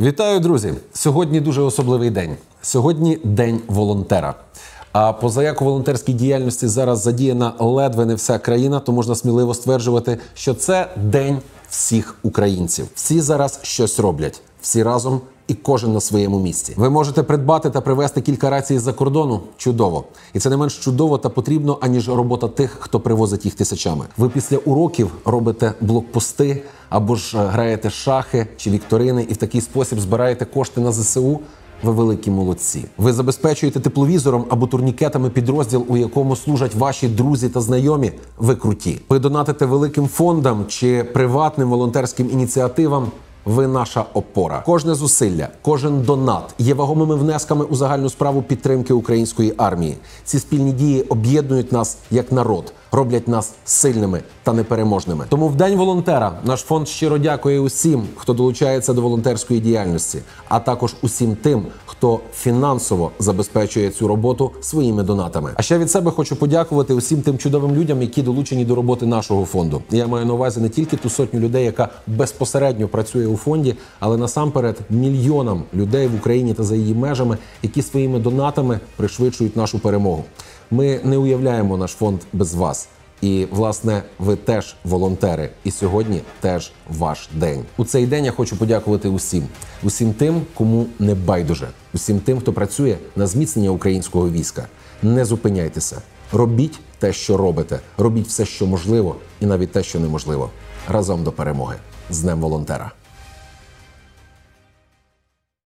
Вітаю, друзі! Сьогодні дуже особливий день. Сьогодні день волонтера. А поза як у волонтерській діяльності зараз задіяна ледве не вся країна, то можна сміливо стверджувати, що це день всіх українців. Всі зараз щось роблять, всі разом і кожен на своєму місці. Ви можете придбати та привезти кілька рацій з-за кордону. Чудово, і це не менш чудово та потрібно, аніж робота тих, хто привозить їх тисячами. Ви після уроків робите блокпости або ж е, граєте шахи чи вікторини, і в такий спосіб збираєте кошти на ЗСУ. Ви великі молодці. Ви забезпечуєте тепловізором або турнікетами підрозділ, у якому служать ваші друзі та знайомі. Ви круті. Ви донатите великим фондам чи приватним волонтерським ініціативам. Ви наша опора. Кожне зусилля, кожен донат є вагомими внесками у загальну справу підтримки української армії. Ці спільні дії об'єднують нас як народ, роблять нас сильними та непереможними. Тому в день волонтера наш фонд щиро дякує усім, хто долучається до волонтерської діяльності, а також усім тим, хто фінансово забезпечує цю роботу своїми донатами. А ще від себе хочу подякувати усім тим чудовим людям, які долучені до роботи нашого фонду. Я маю на увазі не тільки ту сотню людей, яка безпосередньо працює у фонді, але насамперед мільйонам людей в Україні та за її межами, які своїми донатами пришвидшують нашу перемогу. Ми не уявляємо наш фонд без вас. І власне ви теж волонтери, і сьогодні теж ваш день. У цей день я хочу подякувати усім, усім тим, кому не байдуже, усім тим, хто працює на зміцнення українського війська. Не зупиняйтеся, робіть те, що робите, робіть все, що можливо, і навіть те, що неможливо. Разом до перемоги з Днем волонтера.